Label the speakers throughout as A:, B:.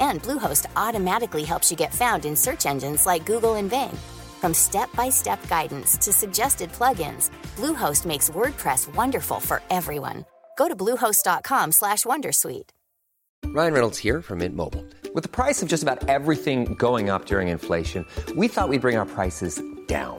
A: and Bluehost automatically helps you get found in search engines like Google and Bing. From step-by-step guidance to suggested plugins, Bluehost makes WordPress wonderful for everyone. Go to bluehost.com/wondersuite.
B: Ryan Reynolds here from Mint Mobile. With the price of just about everything going up during inflation, we thought we'd bring our prices down.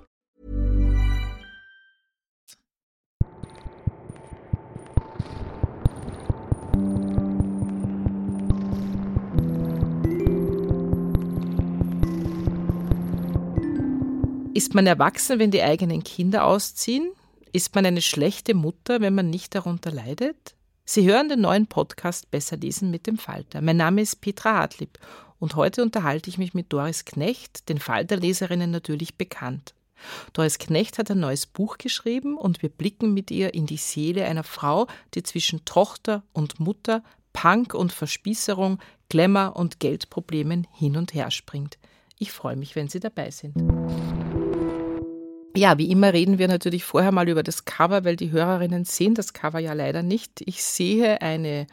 C: Ist man erwachsen, wenn die eigenen Kinder ausziehen? Ist man eine schlechte Mutter, wenn man nicht darunter leidet? Sie hören den neuen Podcast Besser lesen mit dem Falter. Mein Name ist Petra Hartlieb und heute unterhalte ich mich mit Doris Knecht, den Falterleserinnen natürlich bekannt. Doris Knecht hat ein neues Buch geschrieben und wir blicken mit ihr in die Seele einer Frau, die zwischen Tochter und Mutter, Punk und Verspießerung, Glamour und Geldproblemen hin und her springt. Ich freue mich, wenn Sie dabei sind. Ja, wie immer reden wir natürlich vorher mal über das Cover, weil die Hörerinnen sehen das Cover ja leider nicht. Ich sehe eine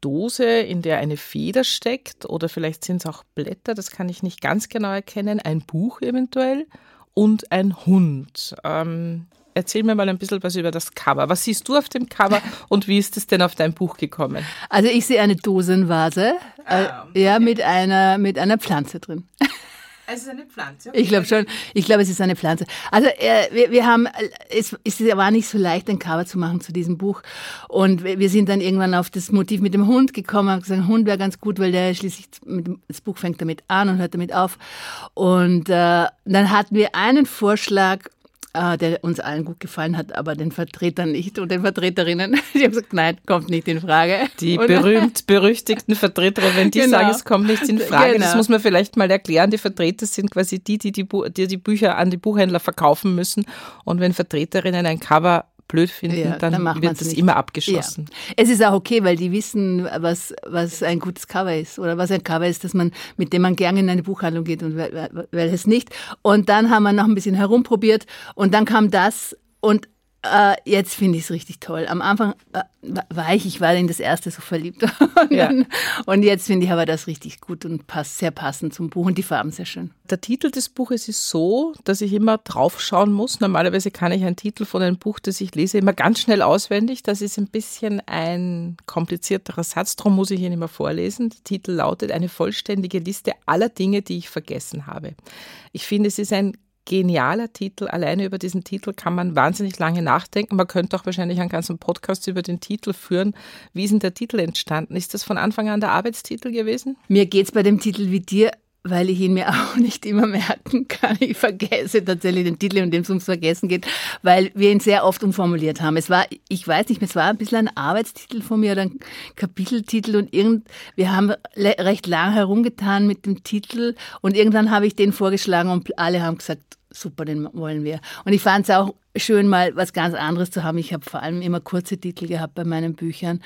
C: Dose, in der eine Feder steckt oder vielleicht sind es auch Blätter, das kann ich nicht ganz genau erkennen, ein Buch eventuell und ein Hund. Ähm, erzähl mir mal ein bisschen was über das Cover. Was siehst du auf dem Cover und wie ist es denn auf dein Buch gekommen?
D: Also ich sehe eine Dosenvase, äh,
C: Ah,
D: ja, mit einer, mit einer Pflanze drin.
C: Es ist eine Pflanze.
D: Ich glaube schon. Ich glaube, es ist eine Pflanze. Also äh, wir, wir haben, äh, es, es war nicht so leicht, ein Cover zu machen zu diesem Buch. Und wir sind dann irgendwann auf das Motiv mit dem Hund gekommen. Haben gesagt, Hund wäre ganz gut, weil der schließlich mit, das Buch fängt damit an und hört damit auf. Und äh, dann hatten wir einen Vorschlag. Äh, Der uns allen gut gefallen hat, aber den Vertretern nicht und den Vertreterinnen. Die haben gesagt, nein, kommt nicht in Frage.
C: Die berühmt-berüchtigten Vertreter, wenn die
D: Genau.
C: sagen, es kommt nicht in Frage, das
D: Genau.
C: muss man vielleicht mal erklären. Die Vertreter sind quasi die, die die, Bu die, die Bücher an die Buchhändler verkaufen müssen. Und wenn Vertreterinnen ein Cover blöd finden,
D: Ja,
C: dann,
D: dann
C: wird es immer abgeschossen.
D: Ja. Es ist auch okay, weil die wissen, was, was ein gutes Cover ist oder was ein Cover ist, dass man, mit dem man gerne in eine Buchhandlung geht und wel- wel- welches nicht. Und dann haben wir noch ein bisschen herumprobiert und dann kam das und äh, jetzt finde ich es richtig toll. Am Anfang äh, war ich, ich war in das erste so verliebt. Und,
C: Ja.
D: dann, und jetzt finde ich aber das richtig gut und passt sehr passend zum Buch und die Farben sehr schön.
C: Der Titel des Buches ist so, dass ich immer draufschauen muss. Normalerweise kann ich einen Titel von einem Buch, das ich lese, immer ganz schnell auswendig. Das ist ein bisschen ein komplizierterer Satz, darum muss ich ihn immer vorlesen. Der Titel lautet Eine vollständige Liste aller Dinge, die ich vergessen habe. Ich finde, es ist ein genialer Titel. Alleine über diesen Titel kann man wahnsinnig lange nachdenken. Man könnte auch wahrscheinlich einen ganzen Podcast über den Titel führen. Wie ist denn der Titel entstanden? Ist das von Anfang an der Arbeitstitel gewesen?
D: Mir geht's bei dem Titel wie dir, weil ich ihn mir auch nicht immer merken kann. Ich vergesse tatsächlich den Titel, und dem es ums Vergessen geht, weil wir ihn sehr oft umformuliert haben. Es war, ich weiß nicht, es war ein bisschen ein Arbeitstitel von mir oder ein Kapiteltitel und irgend, wir haben recht lang herumgetan mit dem Titel und irgendwann habe ich den vorgeschlagen und alle haben gesagt, super, den wollen wir. Und ich fand es auch schön, mal was ganz anderes zu haben. Ich habe vor allem immer kurze Titel gehabt bei meinen Büchern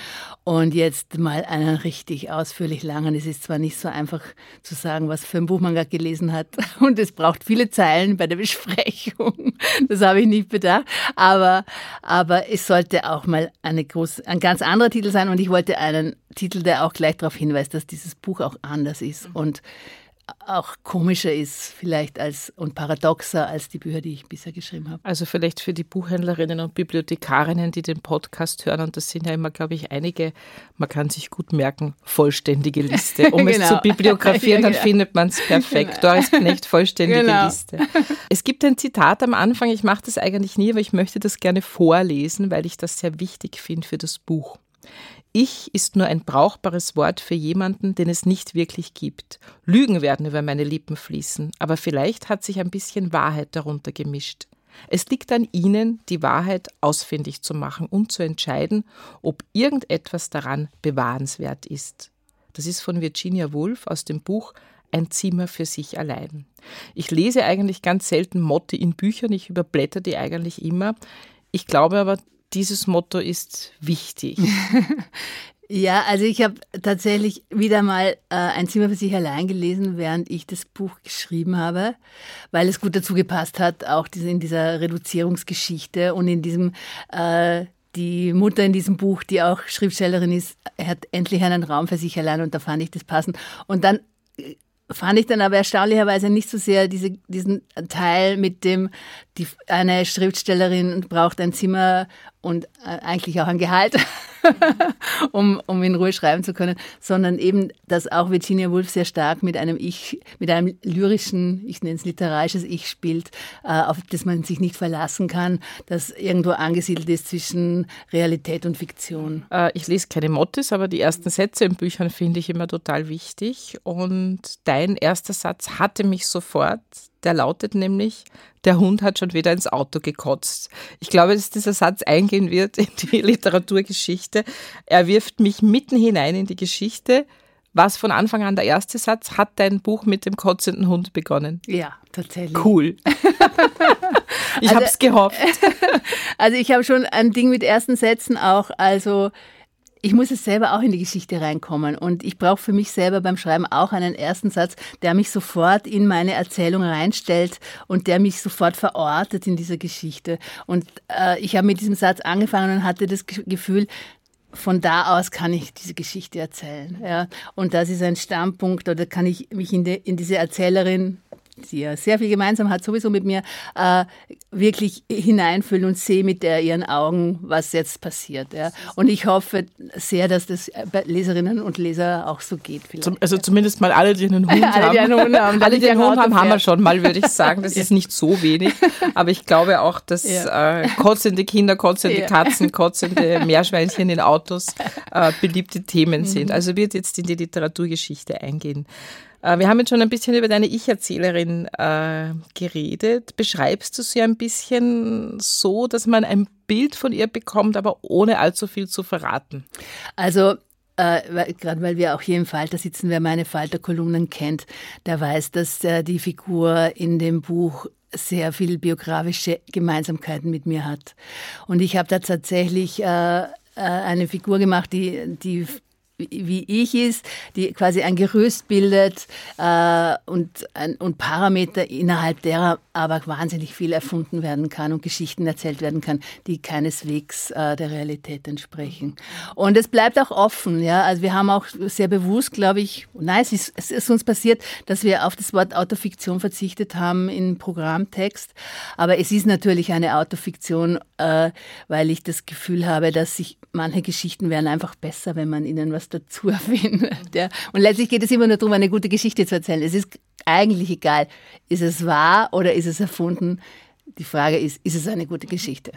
D: und jetzt mal einen richtig ausführlich langen. Es ist zwar nicht so einfach zu sagen, was für ein Buch man gerade gelesen hat und es braucht viele Zeilen bei der Besprechung. Das habe ich nicht bedacht, aber, aber es sollte auch mal eine groß, ein ganz anderer Titel sein und ich wollte einen Titel, der auch gleich darauf hinweist, dass dieses Buch auch anders ist und auch komischer ist vielleicht als und paradoxer als die Bücher, die ich bisher geschrieben habe.
C: Also vielleicht für die Buchhändlerinnen und Bibliothekarinnen, die den Podcast hören, und das sind ja immer, glaube ich, einige, man kann sich gut merken, vollständige Liste. Um es
D: Genau.
C: zu bibliografieren,
D: Ja,
C: dann
D: genau.
C: findet man es perfekt. Doris Knecht, vollständige
D: Genau.
C: Liste. Es gibt ein Zitat am Anfang, ich mache das eigentlich nie, aber ich möchte das gerne vorlesen, weil ich das sehr wichtig finde für das Buch. Ich ist nur ein brauchbares Wort für jemanden, den es nicht wirklich gibt. Lügen werden über meine Lippen fließen, aber vielleicht hat sich ein bisschen Wahrheit darunter gemischt. Es liegt an Ihnen, die Wahrheit ausfindig zu machen und zu entscheiden, ob irgendetwas daran bewahrenswert ist. Das ist von Virginia Woolf aus dem Buch Ein Zimmer für sich allein. Ich lese eigentlich ganz selten Motte in Büchern, ich überblätter die eigentlich immer. Ich glaube aber, dieses Motto ist wichtig.
D: Ja, also ich habe tatsächlich wieder mal äh, ein Zimmer für sich allein gelesen, während ich das Buch geschrieben habe, weil es gut dazu gepasst hat, auch in dieser Reduzierungsgeschichte und in diesem äh, die Mutter in diesem Buch, die auch Schriftstellerin ist, hat endlich einen Raum für sich allein und da fand ich das passend. Und dann äh, fand ich dann aber erstaunlicherweise nicht so sehr diese, diesen Teil mit dem, die, eine Schriftstellerin braucht ein Zimmer und äh, eigentlich auch ein Gehalt, um, um in Ruhe schreiben zu können, sondern eben, dass auch Virginia Woolf sehr stark mit einem Ich, mit einem lyrischen, ich nenne es literarisches Ich spielt, äh, auf das man sich nicht verlassen kann, das irgendwo angesiedelt ist zwischen Realität und Fiktion.
C: Äh, ich lese keine Mottis, aber die ersten Sätze in Büchern finde ich immer total wichtig. Und dein erster Satz hatte mich sofort der lautet nämlich, der Hund hat schon wieder ins Auto gekotzt. Ich glaube, dass dieser Satz eingehen wird in die Literaturgeschichte. Er wirft mich mitten hinein in die Geschichte. Was von Anfang an der erste Satz? Hat dein Buch mit dem kotzenden Hund begonnen?
D: Ja, tatsächlich.
C: Cool. ich also, habe es gehofft.
D: Also ich habe schon ein Ding mit ersten Sätzen auch. Also ich muss es selber auch in die Geschichte reinkommen und ich brauche für mich selber beim Schreiben auch einen ersten Satz, der mich sofort in meine Erzählung reinstellt und der mich sofort verortet in dieser Geschichte. Und äh, ich habe mit diesem Satz angefangen und hatte das Gefühl, von da aus kann ich diese Geschichte erzählen. Ja. Und das ist ein Standpunkt, oder kann ich mich in, de, in diese Erzählerin die ja sehr viel gemeinsam hat, sowieso mit mir, äh, wirklich hineinfühlen und sehe mit der, ihren Augen, was jetzt passiert. Ja. Und ich hoffe sehr, dass das bei Leserinnen und Leser auch so geht.
C: Zum, also zumindest mal alle, die einen Hund alle, haben. Die einen Hund haben. alle, die einen Hund haben, haben wir schon mal, würde ich sagen. Das ist nicht so wenig. Aber ich glaube auch, dass ja. äh, kotzende Kinder, kotzende. Katzen, kotzende Meerschweinchen in Autos äh, beliebte Themen sind. Mhm. Also wird jetzt in die Literaturgeschichte eingehen. Äh, wir haben jetzt schon ein bisschen über deine Ich-Erzählerin äh, geredet. Beschreibst du sie ein bisschen so, dass man ein Bild von ihr bekommt, aber ohne allzu viel zu verraten?
D: Also äh, gerade weil wir auch hier im Falter sitzen, wer meine Falter-Kolumnen kennt, der weiß, dass äh, die Figur in dem Buch sehr viel biografische Gemeinsamkeiten mit mir hat. Und ich habe da tatsächlich äh, äh eine Figur gemacht, die, die wie ich ist, die quasi ein Gerüst bildet äh, und, ein, und Parameter, innerhalb derer aber wahnsinnig viel erfunden werden kann und Geschichten erzählt werden kann, die keineswegs äh, der Realität entsprechen. Und es bleibt auch offen. Ja? Also wir haben auch sehr bewusst, glaube ich, nein, es ist, es ist uns passiert, dass wir auf das Wort Autofiktion verzichtet haben im Programmtext. Aber es ist natürlich eine Autofiktion, äh, weil ich das Gefühl habe, dass sich manche Geschichten wären einfach besser, wenn man ihnen was dazu erfindet. Ja. Und letztlich geht es immer nur darum, eine gute Geschichte zu erzählen. Es ist eigentlich egal, ist es wahr oder ist es erfunden. Die Frage ist, ist es eine gute Geschichte?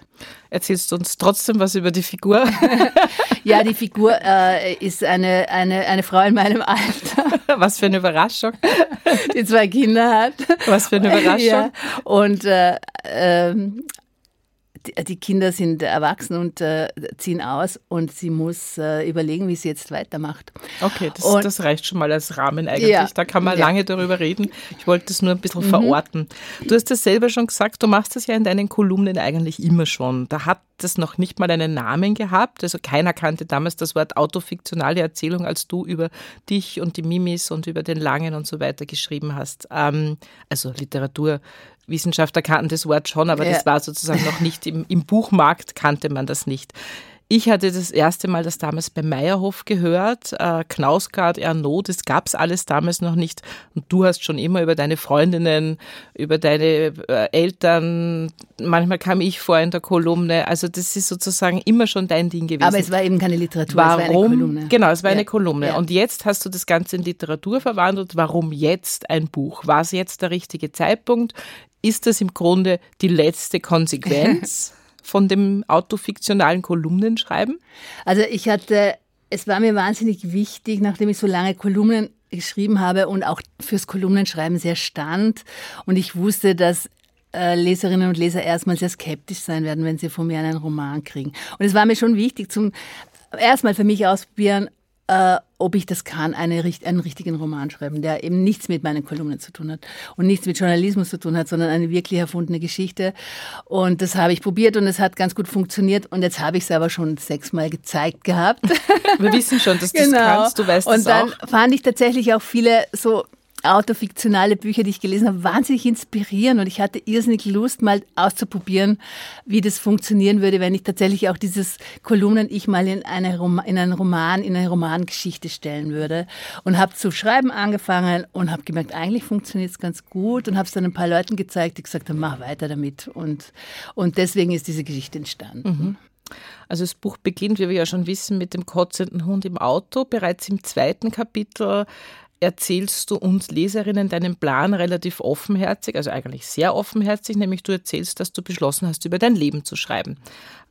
C: Erzählst du uns trotzdem was über die Figur?
D: ja, die Figur äh, ist eine, eine, eine Frau in meinem Alter.
C: Was für eine Überraschung.
D: Die zwei Kinder hat.
C: Was für eine Überraschung. Ja,
D: und äh, äh, die Kinder sind erwachsen und äh, ziehen aus und sie muss äh, überlegen, wie sie jetzt weitermacht.
C: Okay, das, und, das, reicht schon mal als Rahmen eigentlich. Ja, da kann man ja. lange darüber reden. Ich wollte das nur ein bisschen mhm. verorten. Du hast das selber schon gesagt, du machst das ja in deinen Kolumnen eigentlich immer schon. Da hat das noch nicht mal einen Namen gehabt. Also keiner kannte damals das Wort autofiktionale Erzählung, als du über dich und die Mimis und über den Langen und so weiter geschrieben hast. Ähm, also Literatur Wissenschaftler kannten das Wort schon, aber ja. das war sozusagen noch nicht im, im Buchmarkt, kannte man das nicht. Ich hatte das erste Mal das damals bei Meyerhof gehört, äh, Knausgard, Ernaud, das gab es alles damals noch nicht. Und du hast schon immer über deine Freundinnen, über deine äh, Eltern, manchmal kam ich vor in der Kolumne. Also das ist sozusagen immer schon dein Ding gewesen.
D: Aber es war eben keine Literatur,
C: Warum? es
D: war eine Kolumne.
C: Genau, es war ja. eine Kolumne. Ja. Und jetzt hast du das Ganze in Literatur verwandelt. Warum jetzt ein Buch? War es jetzt der richtige Zeitpunkt? Ist das im Grunde die letzte Konsequenz? von dem autofiktionalen Kolumnenschreiben?
D: Also ich hatte, es war mir wahnsinnig wichtig, nachdem ich so lange Kolumnen geschrieben habe und auch fürs Kolumnenschreiben sehr stand und ich wusste, dass äh, Leserinnen und Leser erstmal sehr skeptisch sein werden, wenn sie von mir einen Roman kriegen. Und es war mir schon wichtig, zum erstmal für mich ausprobieren, äh, ob ich das kann, eine, einen richtigen Roman schreiben, der eben nichts mit meinen Kolumnen zu tun hat und nichts mit Journalismus zu tun hat, sondern eine wirklich erfundene Geschichte. Und das habe ich probiert und es hat ganz gut funktioniert. Und jetzt habe ich es aber schon sechsmal gezeigt gehabt.
C: Wir wissen schon, dass du genau. das kannst, du weißt
D: Und dann
C: auch.
D: fand ich tatsächlich auch viele so autofiktionale Bücher, die ich gelesen habe, wahnsinnig inspirieren und ich hatte irrsinnig Lust, mal auszuprobieren, wie das funktionieren würde, wenn ich tatsächlich auch dieses Kolumnen ich mal in, eine in einen Roman, in eine Romangeschichte stellen würde und habe zu schreiben angefangen und habe gemerkt, eigentlich funktioniert es ganz gut und habe es dann ein paar Leuten gezeigt, die gesagt haben, mach weiter damit und, und deswegen ist diese Geschichte entstanden. Mhm.
C: Also das Buch beginnt, wie wir ja schon wissen, mit dem kotzenden Hund im Auto. Bereits im zweiten Kapitel erzählst du uns Leserinnen deinen Plan relativ offenherzig, also eigentlich sehr offenherzig, nämlich du erzählst, dass du beschlossen hast, über dein Leben zu schreiben.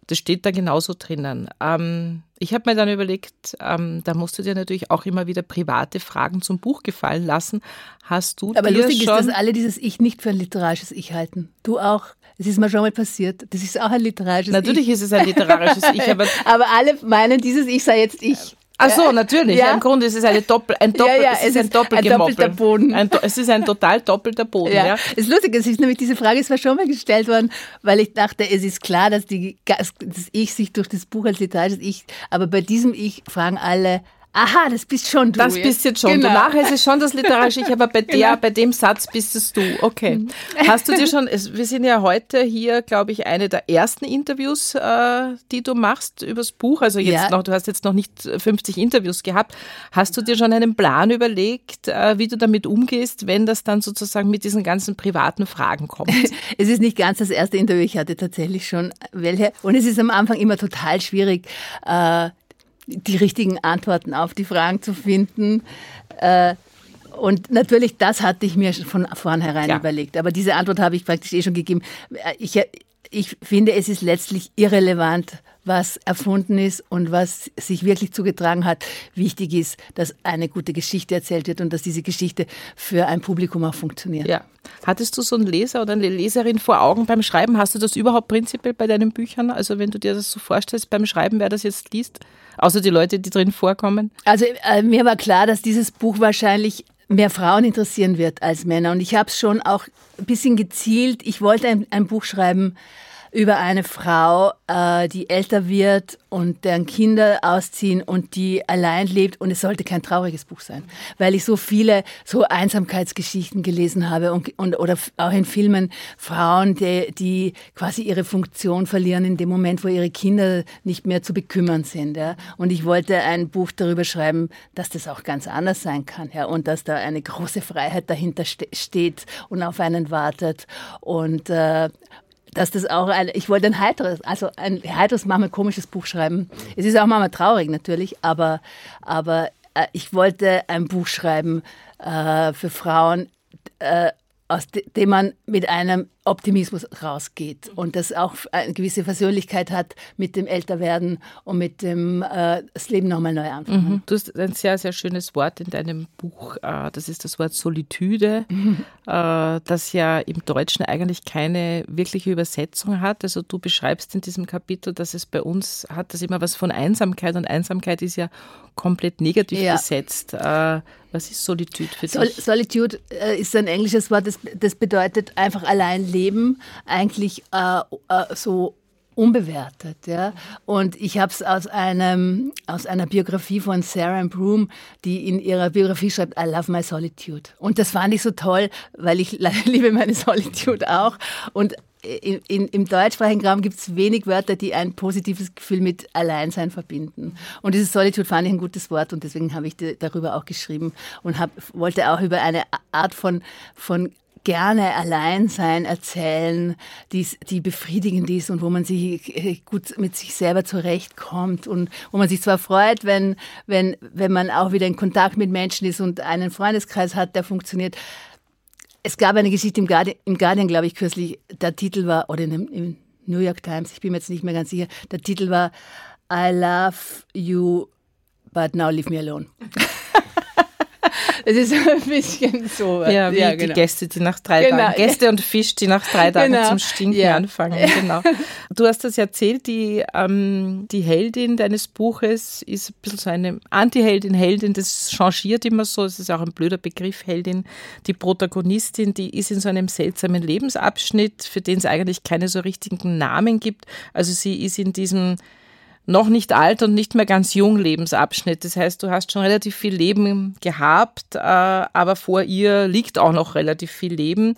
C: Das steht da genauso drinnen. Ähm, ich habe mir dann überlegt, ähm, da musst du dir natürlich auch immer wieder private Fragen zum Buch gefallen lassen. Hast du
D: Aber lustig ist, dass alle dieses Ich nicht für ein literarisches Ich halten. Du auch. Das ist mir schon mal passiert. Das ist auch ein literarisches
C: Natürlich
D: Ich.
C: ist es ein literarisches Ich, aber,
D: aber alle meinen, dieses Ich sei jetzt ich.
C: Ach so, natürlich. Ja. Im Grunde ist es eine Doppel, ein Doppel,
D: ja, ja,
C: es, ist ein, ein doppelter
D: Boden.
C: Ein, es ist ein total doppelter Boden. Ja. ja.
D: Es ist lustig, es ist nämlich diese Frage ist mir schon mal gestellt worden, weil ich dachte, es ist klar, dass die, das Ich sich durch das Buch als literarisches Ich, aber bei diesem Ich fragen alle, Aha, das bist schon du.
C: Das bist jetzt schon genau. du. Nachher ist es schon das literarische Ich, aber bei der, genau. bei dem Satz bist es du. Okay. Mhm. Hast du dir schon, wir sind ja heute hier, glaube ich, eine der ersten Interviews, äh, die du machst übers Buch. Also jetzt ja. noch, du hast jetzt noch nicht 50 Interviews gehabt. Hast du dir schon einen Plan überlegt, äh, wie du damit umgehst, wenn das dann sozusagen mit diesen ganzen privaten Fragen kommt?
D: Es ist nicht ganz das erste Interview. Ich hatte tatsächlich schon welche. Und es ist am Anfang immer total schwierig, äh, die richtigen Antworten auf die Fragen zu finden. Äh, und natürlich, das hatte ich mir von vornherein Klar. überlegt. Aber diese Antwort habe ich praktisch eh schon gegeben. Ich, ich finde, es ist letztlich irrelevant, was erfunden ist und was sich wirklich zugetragen hat. Wichtig ist, dass eine gute Geschichte erzählt wird und dass diese Geschichte für ein Publikum auch funktioniert.
C: Ja. Hattest du so einen Leser oder eine Leserin vor Augen beim Schreiben? Hast du das überhaupt prinzipiell bei deinen Büchern? Also wenn du dir das so vorstellst beim Schreiben, wer das jetzt liest? Außer die Leute, die drin vorkommen?
D: Also äh, mir war klar, dass dieses Buch wahrscheinlich mehr Frauen interessieren wird als Männer. Und ich habe es schon auch ein bisschen gezielt. Ich wollte ein, ein Buch schreiben, über eine Frau, äh, die älter wird und deren Kinder ausziehen und die allein lebt. Und es sollte kein trauriges Buch sein, weil ich so viele so Einsamkeitsgeschichten gelesen habe und, und oder auch in Filmen Frauen, die, die quasi ihre Funktion verlieren in dem Moment, wo ihre Kinder nicht mehr zu bekümmern sind. Ja. Und ich wollte ein Buch darüber schreiben, dass das auch ganz anders sein kann ja, und dass da eine große Freiheit dahinter ste steht und auf einen wartet. Und äh, dass das auch ein, ich wollte ein heiteres, also ein heiteres, manchmal komisches Buch schreiben. Es ist auch manchmal traurig natürlich, aber, aber äh, ich wollte ein Buch schreiben äh, für Frauen, äh, aus dem man mit einem Optimismus rausgeht und das auch eine gewisse Versöhnlichkeit hat mit dem Älterwerden und mit dem äh, das Leben nochmal neu anfangen. Mhm.
C: Du hast ein sehr, sehr schönes Wort in deinem Buch, äh, das ist das Wort Solitude, mhm. äh, das ja im Deutschen eigentlich keine wirkliche Übersetzung hat. Also du beschreibst in diesem Kapitel, dass es bei uns hat das immer was von Einsamkeit und Einsamkeit ist ja komplett negativ ja. besetzt. Äh, was ist Solitude für dich? Sol
D: Solitude äh, ist ein englisches Wort, das, das bedeutet einfach allein Leben eigentlich äh, äh, so unbewertet. Ja? Und ich habe es aus, aus einer Biografie von Sarah Broom, die in ihrer Biografie schreibt, I love my solitude. Und das fand ich so toll, weil ich liebe meine Solitude auch. Und in, in, im deutschsprachigen Raum gibt es wenig Wörter, die ein positives Gefühl mit Alleinsein verbinden. Und dieses Solitude fand ich ein gutes Wort und deswegen habe ich darüber auch geschrieben und hab, wollte auch über eine Art von, von gerne Alleinsein erzählen, die, die befriedigend ist und wo man sich äh, gut mit sich selber zurechtkommt und wo man sich zwar freut, wenn, wenn, wenn man auch wieder in Kontakt mit Menschen ist und einen Freundeskreis hat, der funktioniert. Es gab eine Geschichte im Guardian, im Guardian glaube ich, kürzlich, der Titel war, oder in, im New York Times, ich bin mir jetzt nicht mehr ganz sicher. Der Titel war I love you, but now leave me alone. Es ist ein bisschen so.
C: Ja, wie ja, genau. die Gäste, die nach drei genau. Tagen, Gäste und Fisch, die nach drei Tagen genau. zum Stinken ja. anfangen. Genau. Du hast das erzählt, die, ähm, die Heldin deines Buches ist ein bisschen so eine Anti-Heldin, Heldin, das changiert immer so, es ist auch ein blöder Begriff, Heldin. Die Protagonistin, die ist in so einem seltsamen Lebensabschnitt, für den es eigentlich keine so richtigen Namen gibt. Also sie ist in diesem noch nicht alt und nicht mehr ganz jung Lebensabschnitt. Das heißt, du hast schon relativ viel Leben gehabt, äh, aber vor ihr liegt auch noch relativ viel Leben.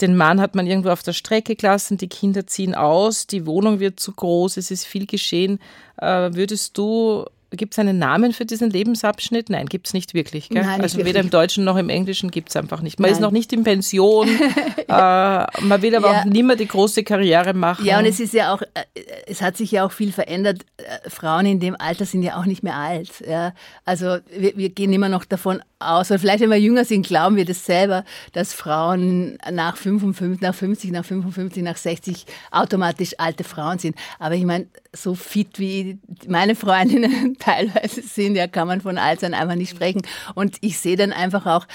C: Den Mann hat man irgendwo auf der Strecke gelassen, die Kinder ziehen aus, die Wohnung wird zu groß, es ist viel geschehen. Äh, würdest du Gibt es einen Namen für diesen Lebensabschnitt? Nein, gibt es nicht wirklich. Gell? Nein, nicht also weder im Deutschen noch im Englischen gibt es einfach nicht. Man Nein. ist noch nicht in Pension, äh, man will aber ja. auch nicht mehr die große Karriere machen.
D: Ja, und es ist ja auch, äh, es hat sich ja auch viel verändert. Äh, Frauen in dem Alter sind ja auch nicht mehr alt. Ja? Also wir, wir gehen immer noch davon aus, oder vielleicht wenn wir jünger sind, glauben wir das selber, dass Frauen nach 55, nach 50, nach 55, nach 60 automatisch alte Frauen sind. Aber ich meine, so fit wie meine Freundinnen teilweise sind, ja, kann man von Altsein einfach nicht sprechen. Und ich sehe dann einfach auch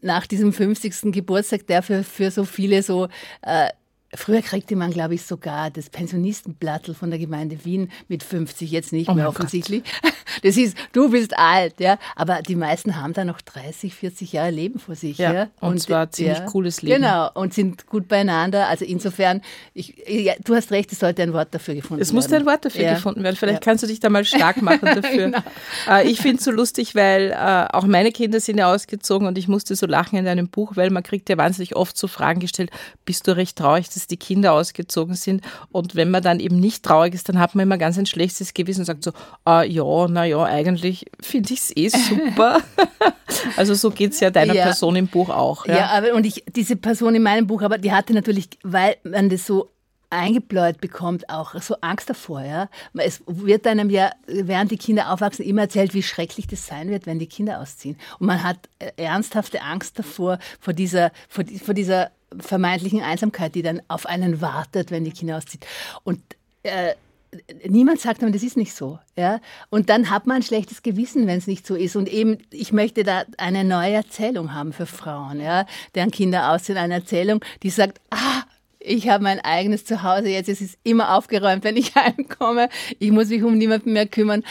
D: nach diesem 50. Geburtstag, der für, für so viele so äh, Früher kriegte man, glaube ich, sogar das Pensionistenblattl von der Gemeinde Wien mit 50, jetzt nicht oh mehr offensichtlich. Gott. Das ist, du bist alt, ja. Aber die meisten haben da noch 30, 40 Jahre Leben vor sich. Ja, ja.
C: Und, und zwar ziemlich ja, cooles Leben.
D: Genau, und sind gut beieinander. Also insofern, ich, ja, du hast recht, es sollte ein Wort dafür gefunden
C: es
D: werden.
C: Es muss ein Wort dafür ja. gefunden werden. Vielleicht kannst du dich da mal stark machen dafür. genau. äh, ich finde es so lustig, weil äh, auch meine Kinder sind ja ausgezogen und ich musste so lachen in deinem Buch, weil man kriegt ja wahnsinnig oft so Fragen gestellt, bist du recht traurig, dass die Kinder ausgezogen sind. Und wenn man dann eben nicht traurig ist, dann hat man immer ganz ein schlechtes Gewissen und sagt so, ah, ja, naja, eigentlich finde ich es eh super. also so geht es ja deiner ja. Person im Buch auch.
D: Ja, ja aber und ich, diese Person in meinem Buch, aber die hatte natürlich, weil man das so eingebläut bekommt, auch so Angst davor. Ja? Es wird einem ja, während die Kinder aufwachsen, immer erzählt, wie schrecklich das sein wird, wenn die Kinder ausziehen. Und man hat äh, ernsthafte Angst davor, vor dieser, vor, vor dieser vermeintlichen Einsamkeit, die dann auf einen wartet, wenn die Kinder auszieht. Und äh, niemand sagt aber, das ist nicht so. Ja? Und dann hat man ein schlechtes Gewissen, wenn es nicht so ist. Und eben, ich möchte da eine neue Erzählung haben für Frauen, ja? deren Kinder ausziehen. Eine Erzählung, die sagt, ah, ich habe mein eigenes Zuhause jetzt, es ist immer aufgeräumt, wenn ich heimkomme. Ich muss mich um niemanden mehr kümmern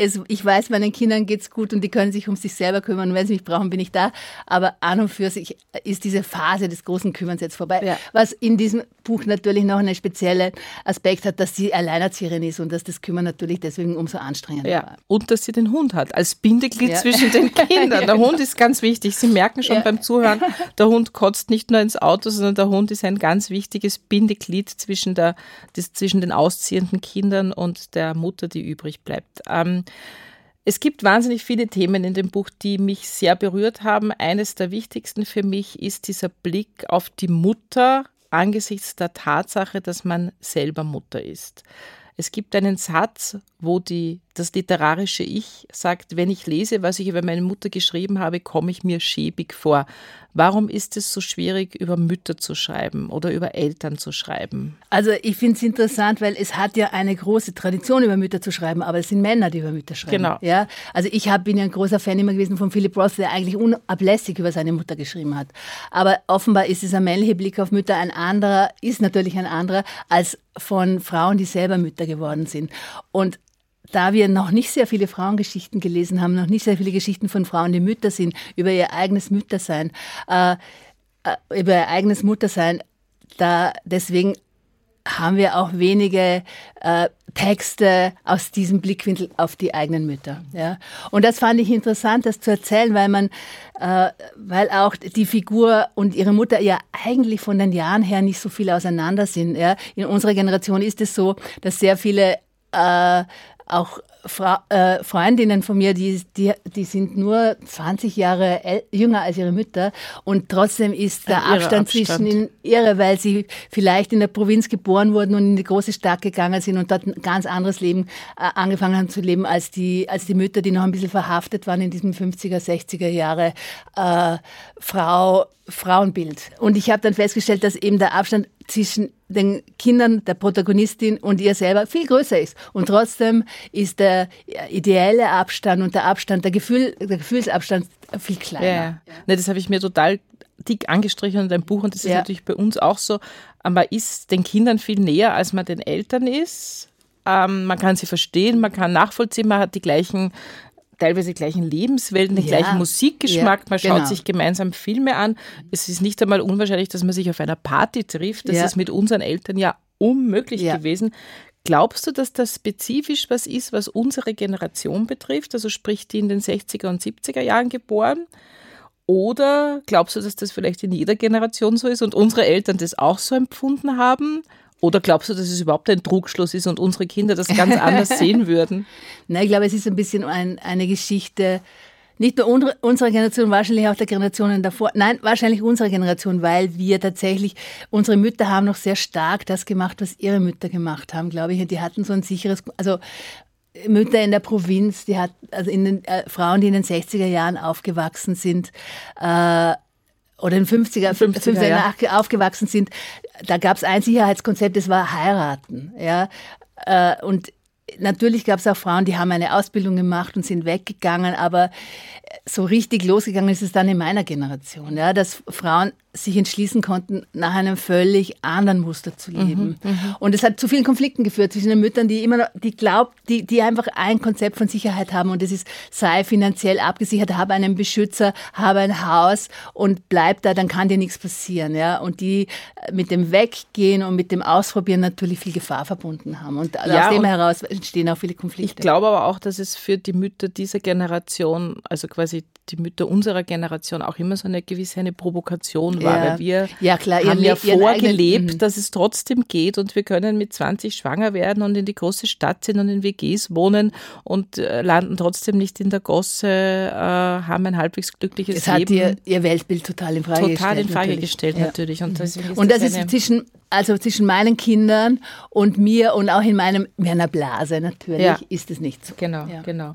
D: es, ich weiß, meinen Kindern geht es gut und die können sich um sich selber kümmern. Und wenn sie mich brauchen, bin ich da. Aber an und für sich ist diese Phase des großen Kümmerns jetzt vorbei. Ja. Was in diesem Buch natürlich noch einen speziellen Aspekt hat, dass sie Alleinerzieherin ist und dass das Kümmern natürlich deswegen umso anstrengender ja. war.
C: Und dass sie den Hund hat, als Bindeglied ja. zwischen den Kindern. Der Hund ist ganz wichtig. Sie merken schon beim Zuhören, der Hund kotzt nicht nur ins Auto, sondern der Hund ist ein ganz wichtiges Bindeglied zwischen, der, das, zwischen den ausziehenden Kindern und der Mutter, die übrig bleibt. Ähm, es gibt wahnsinnig viele Themen in dem Buch, die mich sehr berührt haben. Eines der wichtigsten für mich ist dieser Blick auf die Mutter angesichts der Tatsache, dass man selber Mutter ist. Es gibt einen Satz, wo die, das literarische Ich sagt, wenn ich lese, was ich über meine Mutter geschrieben habe, komme ich mir schäbig vor. Warum ist es so schwierig, über Mütter zu schreiben oder über Eltern zu schreiben?
D: Also ich finde es interessant, weil es hat ja eine große Tradition, über Mütter zu schreiben, aber es sind Männer, die über Mütter schreiben. Genau. Ja? Also ich hab, bin ja ein großer Fan immer gewesen von Philip Roth, der eigentlich unablässig über seine Mutter geschrieben hat. Aber offenbar ist dieser männliche Blick auf Mütter ein anderer, ist natürlich ein anderer, als von Frauen, die selber Mütter geworden sind. Und da wir noch nicht sehr viele Frauengeschichten gelesen haben, noch nicht sehr viele Geschichten von Frauen, die Mütter sind, über ihr eigenes Müttersein, äh, äh, über ihr eigenes Muttersein, da deswegen haben wir auch wenige äh, Texte aus diesem Blickwinkel auf die eigenen Mütter. Ja? Und das fand ich interessant, das zu erzählen, weil man, äh, weil auch die Figur und ihre Mutter ja eigentlich von den Jahren her nicht so viel auseinander sind. Ja? In unserer Generation ist es so, dass sehr viele äh, auch Fra äh, Freundinnen von mir, die, die, die sind nur 20 Jahre jünger als ihre Mütter und trotzdem ist der Abstand, Abstand, zwischen ihnen irre, weil sie vielleicht in der Provinz geboren wurden und in die große Stadt gegangen sind und dort ein ganz anderes Leben äh, angefangen haben zu leben als die, als die Mütter, die noch ein bisschen verhaftet waren in diesem 50er, 60er Jahre äh, Frau, Frauenbild. Und ich habe dann festgestellt, dass eben der Abstand zwischen den Kindern der Protagonistin und ihr selber viel größer ist. Und trotzdem ist der ideelle Abstand und der Abstand, der, Gefühl, der Gefühlsabstand viel kleiner. Ja,
C: ja. Ne, das habe ich mir total dick angestrichen in deinem Buch und das ist ja. natürlich bei uns auch so. Man ist den Kindern viel näher, als man den Eltern ist. Ähm, man kann sie verstehen, man kann nachvollziehen, man hat die gleichen teilweise gleichen Lebenswelten, den ja. gleichen Musikgeschmack, man schaut genau. sich gemeinsam Filme an. Es ist nicht einmal unwahrscheinlich, dass man sich auf einer Party trifft. Das ja. ist mit unseren Eltern ja unmöglich ja. gewesen. Glaubst du, dass das spezifisch was ist, was unsere Generation betrifft? Also sprich die in den 60er und 70er Jahren geboren? Oder glaubst du, dass das vielleicht in jeder Generation so ist und unsere Eltern das auch so empfunden haben? Oder glaubst du, dass es überhaupt ein Trugschluss ist und unsere Kinder das ganz anders sehen würden?
D: Nein, ich glaube, es ist ein bisschen ein, eine Geschichte, nicht nur unsere, unserer Generation, wahrscheinlich auch der Generationen davor. Nein, wahrscheinlich unserer Generation, weil wir tatsächlich, unsere Mütter haben noch sehr stark das gemacht, was ihre Mütter gemacht haben, glaube ich. Und die hatten so ein sicheres, also Mütter in der Provinz, die hat, also in den äh, Frauen, die in den 60er Jahren aufgewachsen sind, äh, oder in 50er, 50er, 50er ja. aufgewachsen sind, da gab es ein Sicherheitskonzept, das war heiraten. Ja? Äh, und natürlich gab es auch Frauen, die haben eine Ausbildung gemacht und sind weggegangen, aber so richtig losgegangen ist es dann in meiner Generation, ja, dass Frauen sich entschließen konnten, nach einem völlig anderen Muster zu leben. Mhm, mhm, und es hat zu vielen Konflikten geführt zwischen den Müttern, die immer noch, die glaubt, die, die einfach ein Konzept von Sicherheit haben und das ist, sei finanziell abgesichert, habe einen Beschützer, habe ein Haus und bleib da, dann kann dir nichts passieren, ja. Und die mit dem Weggehen und mit dem Ausprobieren natürlich viel Gefahr verbunden haben. Und ja, aus dem heraus entstehen auch viele Konflikte.
C: Ich glaube aber auch, dass es für die Mütter dieser Generation, also quasi die Mütter unserer Generation auch immer so eine gewisse eine Provokation war, ja. weil wir
D: ja, klar,
C: haben ja vorgelebt, eigenen, dass es trotzdem geht und wir können mit 20 schwanger werden und in die große Stadt ziehen und in WGs wohnen und äh, landen trotzdem nicht in der Gosse, äh, haben ein halbwegs glückliches
D: das Leben.
C: Das
D: hat ihr, ihr Weltbild total in Frage
C: total
D: gestellt.
C: Total in Frage natürlich. gestellt ja. natürlich.
D: Und, ist und das, das ist zwischen also zwischen meinen Kindern und mir und auch in meinem, meiner Blase natürlich ja. ist es nicht so.
C: Genau, ja. genau.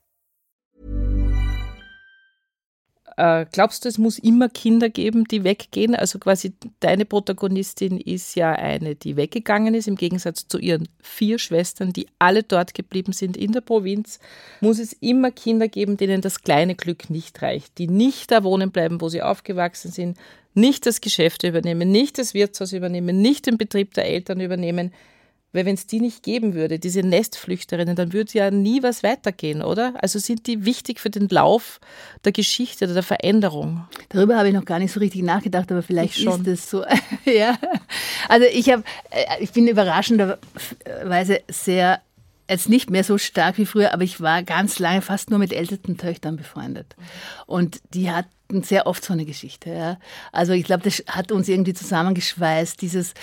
C: Äh, glaubst du, es muss immer Kinder geben, die weggehen? Also quasi deine Protagonistin ist ja eine, die weggegangen ist, im Gegensatz zu ihren vier Schwestern, die alle dort geblieben sind in der Provinz. Muss es immer Kinder geben, denen das kleine Glück nicht reicht, die nicht da wohnen bleiben, wo sie aufgewachsen sind, nicht das Geschäft übernehmen, nicht das Wirtshaus übernehmen, nicht den Betrieb der Eltern übernehmen, weil wenn es die nicht geben würde, diese Nestflüchterinnen, dann würde ja nie was weitergehen, oder? Also sind die wichtig für den Lauf der Geschichte oder der Veränderung?
D: Darüber habe ich noch gar nicht so richtig nachgedacht, aber vielleicht ist es so. ja. Also ich habe, äh, ich bin überraschenderweise sehr jetzt nicht mehr so stark wie früher, aber ich war ganz lange fast nur mit ältesten Töchtern befreundet. Und die hatten sehr oft so eine Geschichte. Ja. Also ich glaube, das hat uns irgendwie zusammengeschweißt, dieses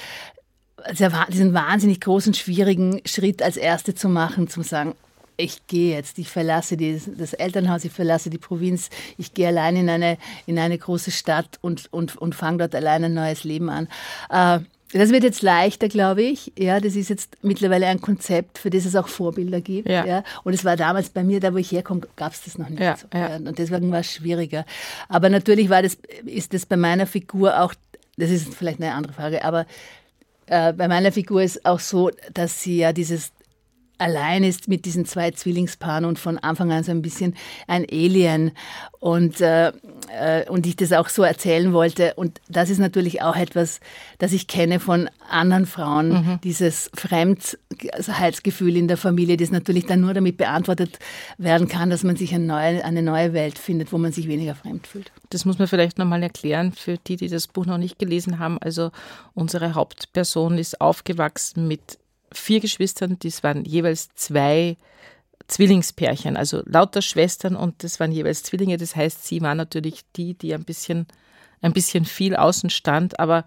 D: diesen wahnsinnig großen, schwierigen Schritt als Erste zu machen, zu sagen, ich gehe jetzt, ich verlasse die, das Elternhaus, ich verlasse die Provinz, ich gehe allein in eine, in eine große Stadt und, und, und fange dort allein ein neues Leben an. Äh, das wird jetzt leichter, glaube ich. Ja, das ist jetzt mittlerweile ein Konzept, für das es auch Vorbilder gibt. Ja. ja. Und es war damals bei mir, da wo ich herkomme, gab es das noch nicht. Ja, so. ja. Und deswegen war es schwieriger. Aber natürlich war das, ist das bei meiner Figur auch, das ist vielleicht eine andere Frage, aber äh, bei meiner Figur ist auch so, dass sie ja dieses allein ist mit diesen zwei Zwillingspaaren und von Anfang an so ein bisschen ein Alien und, äh, äh, und ich das auch so erzählen wollte. Und das ist natürlich auch etwas, das ich kenne von anderen Frauen, mhm. dieses Fremdheitsgefühl in der Familie, das natürlich dann nur damit beantwortet werden kann, dass man sich eine neue, eine neue Welt findet, wo man sich weniger fremd fühlt.
C: Das muss man vielleicht nochmal erklären für die, die das Buch noch nicht gelesen haben. Also unsere Hauptperson ist aufgewachsen mit vier Geschwistern, das waren jeweils zwei Zwillingspärchen, also lauter Schwestern und das waren jeweils Zwillinge. Das heißt, sie war natürlich die, die ein bisschen ein bisschen viel Außenstand, aber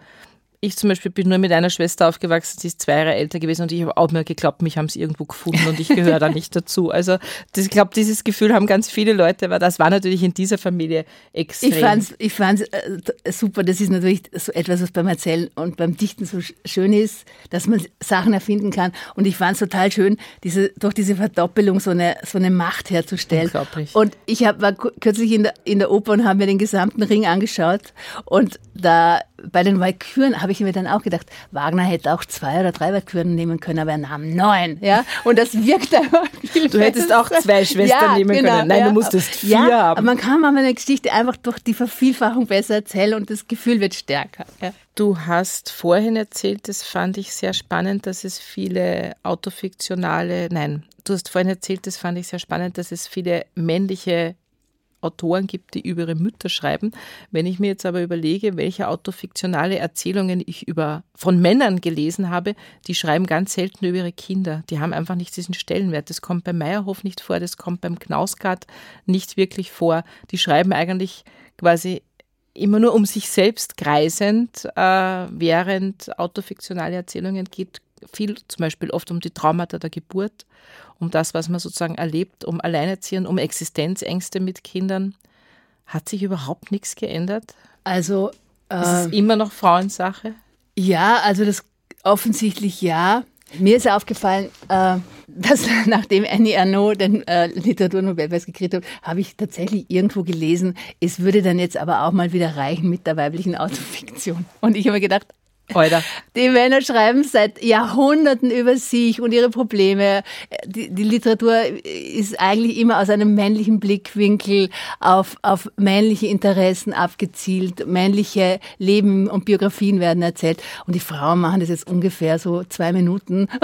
C: ich zum Beispiel bin nur mit einer Schwester aufgewachsen, sie ist zwei Jahre älter gewesen und ich habe auch mir geglaubt, mich haben sie irgendwo gefunden und ich gehöre da nicht dazu. Also das, ich glaube, dieses Gefühl haben ganz viele Leute, aber das war natürlich in dieser Familie extrem.
D: Ich fand es ich fand's, äh, super, das ist natürlich so etwas, was beim Erzählen und beim Dichten so schön ist, dass man Sachen erfinden kann und ich fand es total schön, diese, durch diese Verdoppelung so eine, so eine Macht herzustellen.
C: Unglaublich.
D: Und ich hab, war kürzlich in der, in der Oper und habe mir den gesamten Ring angeschaut und da bei den Walküren habe ich mir dann auch gedacht, Wagner hätte auch zwei oder drei Walküren nehmen können, aber er nahm neun. Ja? Und das wirkt einfach viel
C: Du hättest
D: besser.
C: auch zwei Schwestern
D: ja,
C: nehmen
D: genau,
C: können. Nein,
D: ja.
C: du musstest vier
D: ja,
C: haben.
D: Aber man kann mal eine Geschichte einfach durch die Vervielfachung besser erzählen und das Gefühl wird stärker. Ja.
C: Du hast vorhin erzählt, das fand ich sehr spannend, dass es viele autofiktionale, nein, du hast vorhin erzählt, das fand ich sehr spannend, dass es viele männliche Autoren gibt, die über ihre Mütter schreiben. Wenn ich mir jetzt aber überlege, welche autofiktionale Erzählungen ich über, von Männern gelesen habe, die schreiben ganz selten über ihre Kinder. Die haben einfach nicht diesen Stellenwert. Das kommt beim Meyerhof nicht vor, das kommt beim Knausgard nicht wirklich vor. Die schreiben eigentlich quasi immer nur um sich selbst kreisend, äh, während autofiktionale Erzählungen geht viel zum Beispiel oft um die Traumata der Geburt, um das, was man sozusagen erlebt, um Alleinerziehend, um Existenzängste mit Kindern. Hat sich überhaupt nichts geändert?
D: Also
C: Ist
D: äh,
C: es immer noch Frauensache?
D: ja, also das offensichtlich ja. Mir ist aufgefallen, äh, dass nachdem Annie Arnaud den äh, Literaturnobelpreis gekriegt hat, habe ich tatsächlich irgendwo gelesen, es würde dann jetzt aber auch mal wieder reichen mit der weiblichen Autofiktion. Und ich habe mir gedacht,
C: Alter.
D: die Männer schreiben seit Jahrhunderten über sich und ihre Probleme. Die, die Literatur ist eigentlich immer aus einem männlichen Blickwinkel auf, auf männliche Interessen abgezielt. Männliche Leben und Biografien werden erzählt. Und die Frauen machen das jetzt ungefähr so zwei Minuten.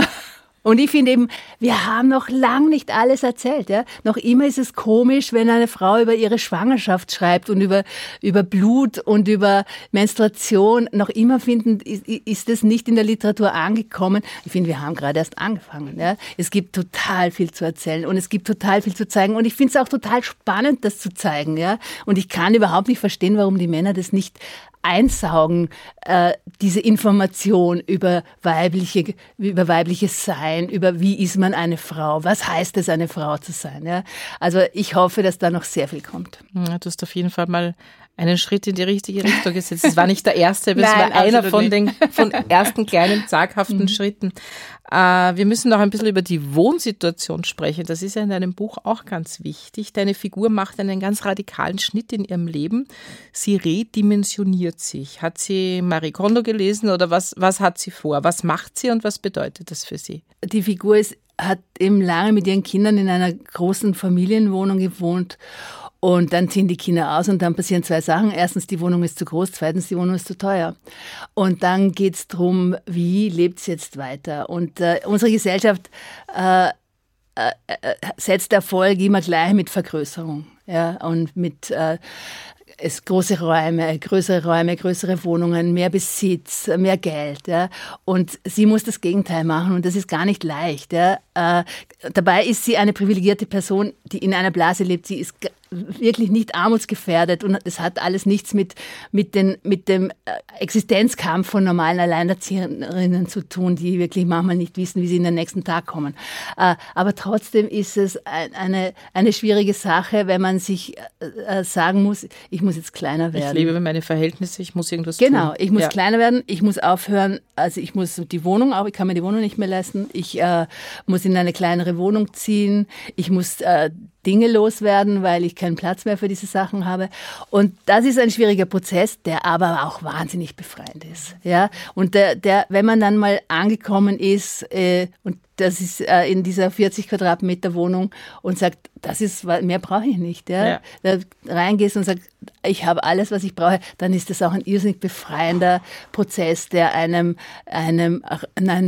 D: Und ich finde eben, wir haben noch lang nicht alles erzählt. Ja? Noch immer ist es komisch, wenn eine Frau über ihre Schwangerschaft schreibt und über, über Blut und über Menstruation. Noch immer finden, ist, ist es nicht in der Literatur angekommen. Ich finde, wir haben gerade erst angefangen. Ja? Es gibt total viel zu erzählen und es gibt total viel zu zeigen. Und ich finde es auch total spannend, das zu zeigen. Ja? Und ich kann überhaupt nicht verstehen, warum die Männer das nicht einsaugen, äh, diese Information über weibliche, über weibliches Sein, über wie ist man eine Frau, was heißt es, eine Frau zu sein. Ja? Also ich hoffe, dass da noch sehr viel kommt.
C: Ja, du hast auf jeden Fall mal einen Schritt in die richtige Richtung gesetzt. Es war nicht der erste, aber es war einer von
D: nicht.
C: den von ersten kleinen zaghaften Schritten. Äh, wir müssen noch ein bisschen über die Wohnsituation sprechen. Das ist ja in deinem Buch auch ganz wichtig. Deine Figur macht einen ganz radikalen Schnitt in ihrem Leben. Sie redimensioniert sich. Hat sie Marie Kondo gelesen oder was, was hat sie vor? Was macht sie und was bedeutet das für sie?
D: Die Figur ist, hat eben lange mit ihren Kindern in einer großen Familienwohnung gewohnt. Und dann ziehen die Kinder aus und dann passieren zwei Sachen. Erstens, die Wohnung ist zu groß, zweitens, die Wohnung ist zu teuer. Und dann geht's drum, wie lebt sie jetzt weiter? Und äh, unsere Gesellschaft äh, äh, äh, setzt Erfolg immer gleich mit Vergrößerung. Ja, und mit äh, es große Räume, größere Räume, größere Wohnungen, mehr Besitz, mehr Geld. Ja. Und sie muss das Gegenteil machen und das ist gar nicht leicht. Ja. Äh, dabei ist sie eine privilegierte Person, die in einer Blase lebt. Sie ist wirklich nicht armutsgefährdet und es hat alles nichts mit, mit, den, mit dem äh, Existenzkampf von normalen Alleinerzieherinnen zu tun, die wirklich manchmal nicht wissen, wie sie in den nächsten Tag kommen. Äh, aber trotzdem ist es ein- eine, eine schwierige Sache, wenn man sich äh, sagen muss, ich muss jetzt kleiner
C: Ich
D: werden.
C: lebe über meine Verhältnisse, ich muss irgendwas
D: Genau,
C: tun.
D: ich muss
C: Ja.
D: kleiner werden, ich muss aufhören, also ich muss die Wohnung auch, ich kann mir die Wohnung nicht mehr leisten, ich äh, muss in eine kleinere Wohnung ziehen, ich muss äh, Dinge loswerden, weil ich keinen Platz mehr für diese Sachen habe. Und das ist ein schwieriger Prozess, der aber auch wahnsinnig befreiend ist. Ja? Und der, der, wenn man dann mal angekommen ist, äh, und das ist äh, in dieser 40 Quadratmeter Wohnung und sagt, das ist, mehr brauche ich nicht. Ja?
C: Ja.
D: Da reingehst und sagst, ich habe alles, was ich brauche, dann ist das auch ein irrsinnig befreiender Prozess, der einem, einem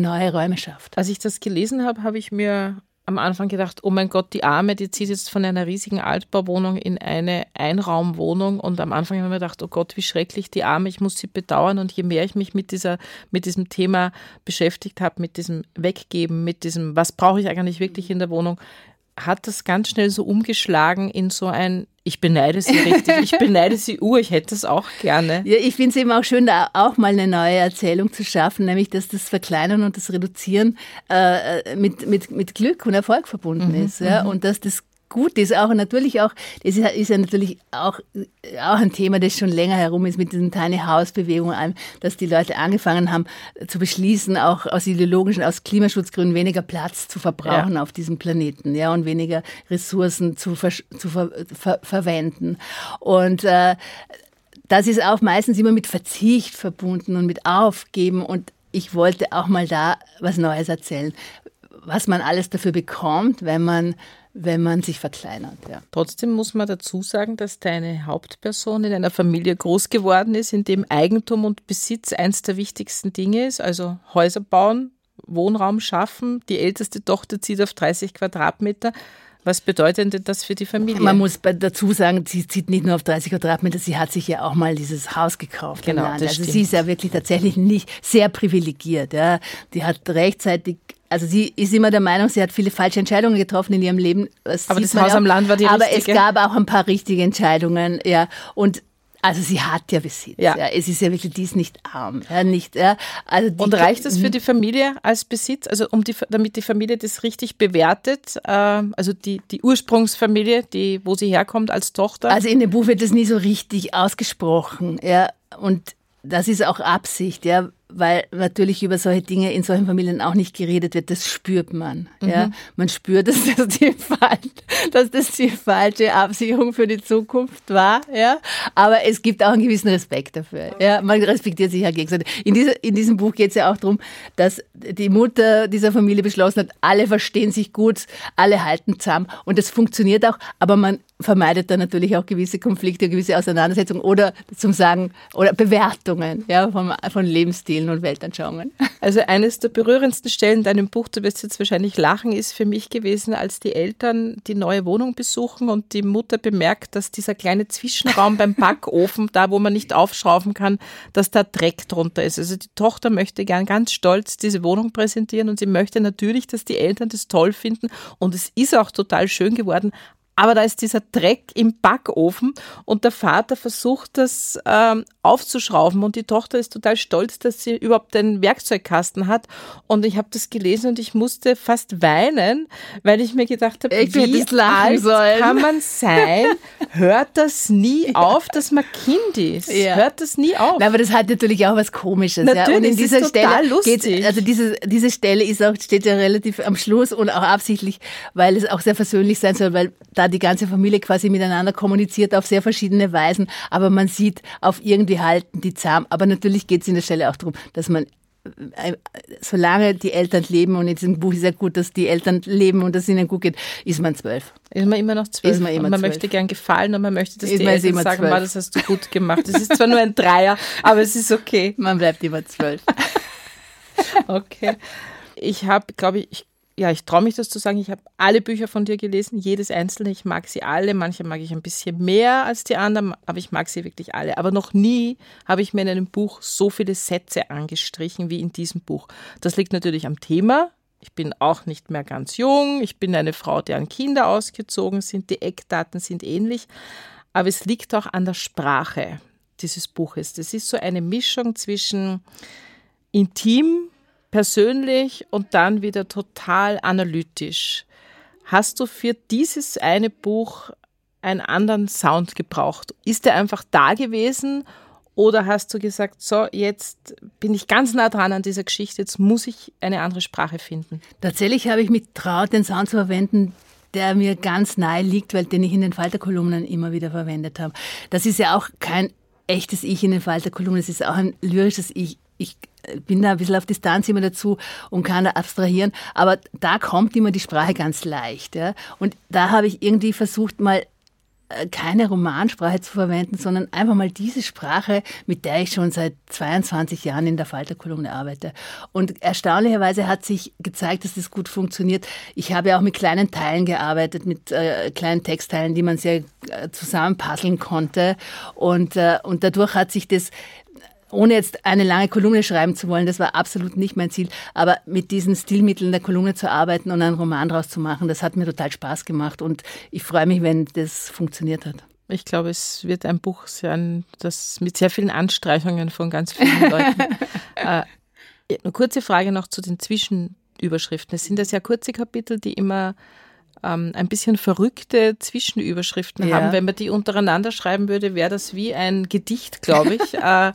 D: neue Räume schafft.
C: Als ich das gelesen habe, habe ich mir am Anfang gedacht, oh mein Gott, die Arme, die zieht jetzt von einer riesigen Altbauwohnung in eine Einraumwohnung. Und am Anfang habe ich mir gedacht, oh Gott, wie schrecklich die Arme, ich muss sie bedauern. Und je mehr ich mich mit, dieser, mit diesem Thema beschäftigt habe, mit diesem Weggeben, mit diesem, was brauche ich eigentlich wirklich in der Wohnung, hat das ganz schnell so umgeschlagen in so ein, ich beneide sie richtig, ich beneide sie Uhr, ich hätte es auch gerne.
D: Ja, ich finde es eben auch schön, da auch mal eine neue Erzählung zu schaffen, nämlich dass das Verkleinern und das Reduzieren äh, mit, mit, mit Glück und Erfolg verbunden mhm, ist. Ja? Mhm. Und dass das gut ist. Auch natürlich auch, das ist ja natürlich auch, auch ein Thema, das schon länger herum ist mit diesen Tiny House Bewegungen, dass die Leute angefangen haben zu beschließen, auch aus ideologischen, aus Klimaschutzgründen weniger Platz zu verbrauchen ja. auf diesem Planeten, ja, und weniger Ressourcen zu, ver, zu ver, ver, verwenden. Und äh, das ist auch meistens immer mit Verzicht verbunden und mit Aufgeben und ich wollte auch mal da was Neues erzählen, was man alles dafür bekommt, wenn man wenn man sich verkleinert. Ja.
C: Trotzdem muss man dazu sagen, dass deine Hauptperson in einer Familie groß geworden ist, in dem Eigentum und Besitz eins der wichtigsten Dinge ist, also Häuser bauen, Wohnraum schaffen. Die älteste Tochter zieht auf 30 Quadratmeter. Was bedeutet denn das für die Familie?
D: Man muss dazu sagen, sie zieht nicht nur auf 30 Quadratmeter, sie hat sich ja auch mal dieses Haus gekauft.
C: Genau, das
D: also
C: stimmt.
D: sie ist ja wirklich tatsächlich nicht sehr privilegiert. Ja. Die hat rechtzeitig also sie ist immer der Meinung, sie hat viele falsche Entscheidungen getroffen in ihrem Leben.
C: Das aber das Haus am Land war die
D: aber
C: richtige.
D: Aber es gab auch ein paar richtige Entscheidungen, ja. Und also sie hat ja Besitz. Ja. ja. Es ist ja wirklich, die ist nicht arm. Ja, nicht, ja.
C: Also Und reicht das für mhm. die Familie als Besitz? Also um die, damit die Familie das richtig bewertet, äh, also die, die Ursprungsfamilie, die, wo sie herkommt als Tochter?
D: Also in dem Buch wird das nie so richtig ausgesprochen. Ja. Und das ist auch Absicht, ja, weil natürlich über solche Dinge in solchen Familien auch nicht geredet wird. Das spürt man. Mhm. Ja. Man spürt, dass das, die, dass das die falsche Absicherung für die Zukunft war. Ja. Aber es gibt auch einen gewissen Respekt dafür. Ja. Man respektiert sich ja gegenseitig. In, dieser, in diesem Buch geht es ja auch darum, dass die Mutter dieser Familie beschlossen hat, alle verstehen sich gut, alle halten zusammen. Und das funktioniert auch, aber man vermeidet dann natürlich auch gewisse Konflikte, gewisse Auseinandersetzungen oder zum Sagen oder Bewertungen ja, von, von Lebensstilen und Weltanschauungen.
C: Also eines der berührendsten Stellen in deinem Buch, du wirst jetzt wahrscheinlich lachen, ist für mich gewesen, als die Eltern die neue Wohnung besuchen und die Mutter bemerkt, dass dieser kleine Zwischenraum beim Backofen, da wo man nicht aufschrauben kann, dass da Dreck drunter ist. Also die Tochter möchte gern ganz stolz diese Wohnung präsentieren und sie möchte natürlich, dass die Eltern das toll finden und es ist auch total schön geworden, aber da ist dieser Dreck im Backofen und der Vater versucht das ähm, aufzuschrauben und die Tochter ist total stolz, dass sie überhaupt einen Werkzeugkasten hat und ich habe das gelesen und ich musste fast weinen, weil ich mir gedacht habe, wie alt sollen. kann man sein? Hört das nie auf, dass man Kind ist? Ja. Hört das nie auf?
D: Na, aber das hat natürlich auch was Komisches.
C: Natürlich, ja.
D: Und in
C: dieser Stelle lustig.
D: also diese, diese Stelle ist auch, steht ja relativ am Schluss und auch absichtlich, weil es auch sehr versöhnlich sein soll, weil da die ganze Familie quasi miteinander kommuniziert auf sehr verschiedene Weisen, aber man sieht, auf irgendwie halten die zahm. Aber natürlich geht es in der Stelle auch darum, dass man äh, solange die Eltern leben, und in diesem Buch ist ja gut, dass die Eltern leben und dass es ihnen gut geht, ist man zwölf.
C: Ist man immer noch zwölf. Ist man immer und man 12. möchte gern gefallen und man möchte, dass ist die Eltern sagen, Ma, das hast du gut gemacht. Das ist zwar nur ein Dreier, aber es ist okay.
D: Man bleibt immer zwölf.
C: okay. Ich habe, glaube ich, ich ja, ich traue mich das zu sagen, ich habe alle Bücher von dir gelesen, jedes einzelne. Ich mag sie alle. Manche mag ich ein bisschen mehr als die anderen, aber ich mag sie wirklich alle. Aber noch nie habe ich mir in einem Buch so viele Sätze angestrichen wie in diesem Buch. Das liegt natürlich am Thema. Ich bin auch nicht mehr ganz jung. Ich bin eine Frau, deren Kinder ausgezogen sind. Die Eckdaten sind ähnlich. Aber es liegt auch an der Sprache dieses Buches. Das ist so eine Mischung zwischen intim, persönlich und dann wieder total analytisch. Hast du für dieses eine Buch einen anderen Sound gebraucht? Ist der einfach da gewesen oder hast du gesagt, so, jetzt bin ich ganz nah dran an dieser Geschichte, jetzt muss ich eine andere Sprache finden?
D: Tatsächlich habe ich mich traut, den Sound zu verwenden, der mir ganz nahe liegt, weil den ich in den Falterkolumnen immer wieder verwendet habe. Das ist ja auch kein echtes Ich in den Falterkolumnen, es ist auch ein lyrisches Ich. Ich bin da ein bisschen auf Distanz immer dazu und kann da abstrahieren, aber da kommt immer die Sprache ganz leicht. Ja? Und da habe ich irgendwie versucht, mal äh, keine Romansprache zu verwenden, sondern einfach mal diese Sprache, mit der ich schon seit 22 Jahren in der Falterkolumne arbeite. Und erstaunlicherweise hat sich gezeigt, dass das gut funktioniert. Ich habe ja auch mit kleinen Teilen gearbeitet, mit äh, kleinen Textteilen, die man sehr äh, zusammenpuzzeln konnte. Und, äh, und dadurch hat sich das ohne jetzt eine lange Kolumne schreiben zu wollen, das war absolut nicht mein Ziel, aber mit diesen Stilmitteln der Kolumne zu arbeiten und einen Roman draus zu machen, das hat mir total Spaß gemacht und ich freue mich, wenn das funktioniert hat.
C: Ich glaube, es wird ein Buch sein, das mit sehr vielen Anstreichungen von ganz vielen Leuten. äh, eine kurze Frage noch zu den Zwischenüberschriften. Es sind das ja kurze Kapitel, die immer ähm, ein bisschen verrückte Zwischenüberschriften ja. haben. Wenn man die untereinander schreiben würde, wäre das wie ein Gedicht, glaube ich. äh,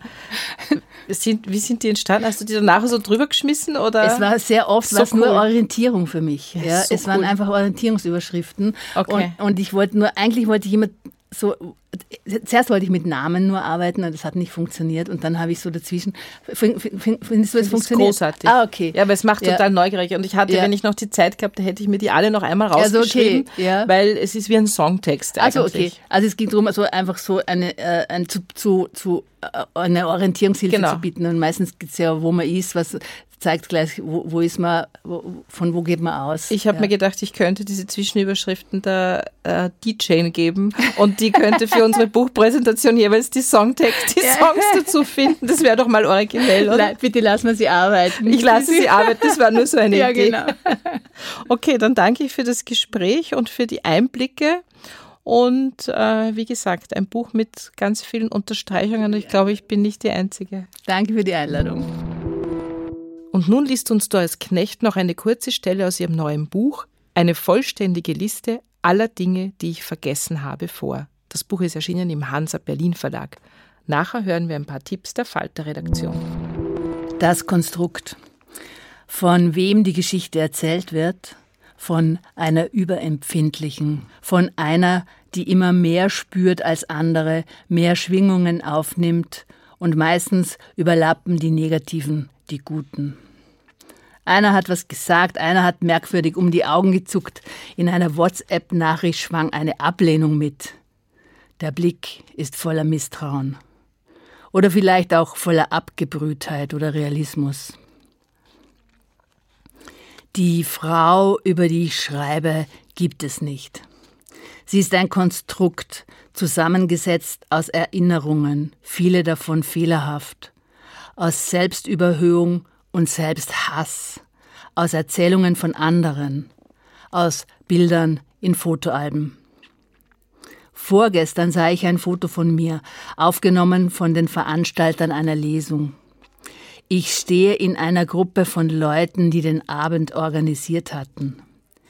C: sind, wie sind die entstanden? Hast du die danach so drüber geschmissen? Oder?
D: Es war sehr oft so cool. nur Orientierung für mich. Ja, so es waren cool. einfach Orientierungsüberschriften. Okay. Und, und ich wollte nur, eigentlich wollte ich immer so, zuerst wollte ich mit Namen nur arbeiten und das hat nicht funktioniert und dann habe ich so dazwischen, findest du, es funktioniert?
C: großartig. Ah, okay. Ja, aber es macht total ja. neugierig und ich hatte, ja. wenn ich noch die Zeit gehabt hätte ich mir die alle noch einmal rausgeschrieben, also okay. ja. weil es ist wie ein Songtext
D: eigentlich. Also okay, also es ging darum, also einfach so eine, äh, ein, zu, zu, zu äh, eine Orientierungshilfe genau. zu bieten und meistens geht es ja, wo man ist, was zeigt gleich, wo, wo ist man, wo, von wo geht man aus.
C: Ich habe ja. mir gedacht, ich könnte diese Zwischenüberschriften der äh, DJ geben und die könnte für unsere Buchpräsentation jeweils die Songtext, die. Songs dazu finden. Das wäre doch mal originell, oder? Nein,
D: bitte lassen wir sie arbeiten.
C: Ich lasse sie arbeiten, das war nur so eine ja, Idee. Genau. Okay, dann danke ich für das Gespräch und für die Einblicke. Und äh, wie gesagt, ein Buch mit ganz vielen Unterstreichungen. Ich glaube, ich bin nicht die Einzige.
D: Danke für die Einladung.
C: Und nun liest uns Doris Knecht noch eine kurze Stelle aus ihrem neuen Buch, eine vollständige Liste aller Dinge, die ich vergessen habe, vor. Das Buch ist erschienen im Hansa Berlin Verlag. Nachher hören wir ein paar Tipps der Falter-Redaktion.
D: Das Konstrukt. Von wem die Geschichte erzählt wird, von einer Überempfindlichen, von einer, die immer mehr spürt als andere, mehr Schwingungen aufnimmt und meistens überlappen die negativen die guten. Einer hat was gesagt, einer hat merkwürdig um die Augen gezuckt. In einer WhatsApp-Nachricht schwang eine Ablehnung mit. Der Blick ist voller Misstrauen. Oder vielleicht auch voller Abgebrühtheit oder Realismus. Die Frau, über die ich schreibe, gibt es nicht. Sie ist ein Konstrukt, zusammengesetzt aus Erinnerungen, viele davon fehlerhaft, aus Selbstüberhöhung und Selbsthass, aus Erzählungen von anderen, aus Bildern in Fotoalben. Vorgestern sah ich ein Foto von mir, aufgenommen von den Veranstaltern einer Lesung. Ich stehe in einer Gruppe von Leuten, die den Abend organisiert hatten.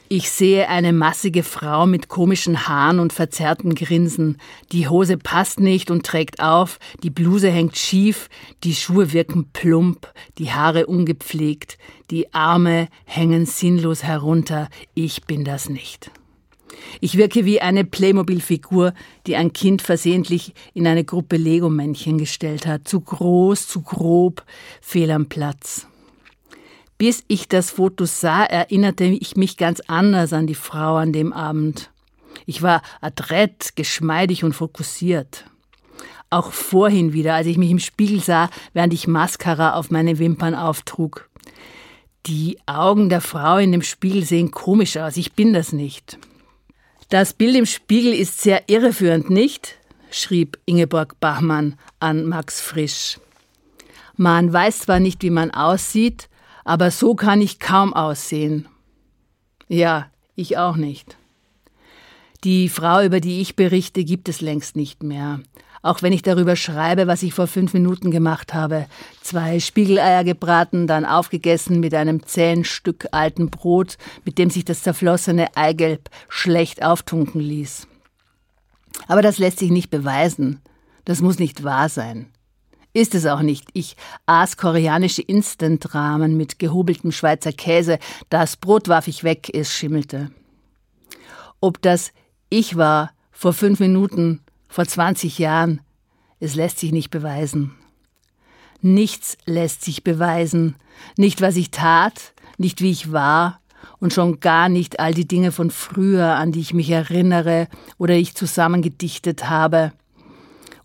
D: Ich sehe eine massige Frau mit komischen Haaren und verzerrten Grinsen. Die Hose passt nicht und trägt auf, die Bluse hängt schief, die Schuhe wirken plump, die Haare ungepflegt, die Arme hängen sinnlos herunter. Ich bin das nicht. Ich wirke wie eine Playmobil-Figur, die ein Kind versehentlich in eine Gruppe Lego-Männchen gestellt hat. Zu groß, zu grob, fehl am Platz. Bis ich das Foto sah, erinnerte ich mich ganz anders an die Frau an dem Abend. Ich war adrett, geschmeidig und fokussiert. Auch vorhin wieder, als ich mich im Spiegel sah, während ich Mascara auf meine Wimpern auftrug. Die Augen der Frau in dem Spiegel sehen komisch aus. Ich bin das nicht. Das Bild im Spiegel ist sehr irreführend, nicht? schrieb Ingeborg Bachmann an Max Frisch. Man weiß zwar nicht, wie man aussieht, aber so kann ich kaum aussehen. Ja, ich auch nicht. Die Frau, über die ich berichte, gibt es längst nicht mehr. Auch wenn ich darüber schreibe, was ich vor fünf Minuten gemacht habe. Zwei Spiegeleier gebraten, dann aufgegessen mit einem zähen Stück alten Brot, mit dem sich das zerflossene Eigelb schlecht auftunken ließ. Aber das lässt sich nicht beweisen. Das muss nicht wahr sein. Ist es auch nicht. Ich aß koreanische Instant-Rahmen mit gehobeltem Schweizer Käse. Das Brot warf ich weg, es schimmelte. Ob das ich war vor fünf Minuten, vor 20 Jahren, es lässt sich nicht beweisen. Nichts lässt sich beweisen. Nicht, was ich tat, nicht, wie ich war und schon gar nicht all die Dinge von früher, an die ich mich erinnere oder ich zusammengedichtet habe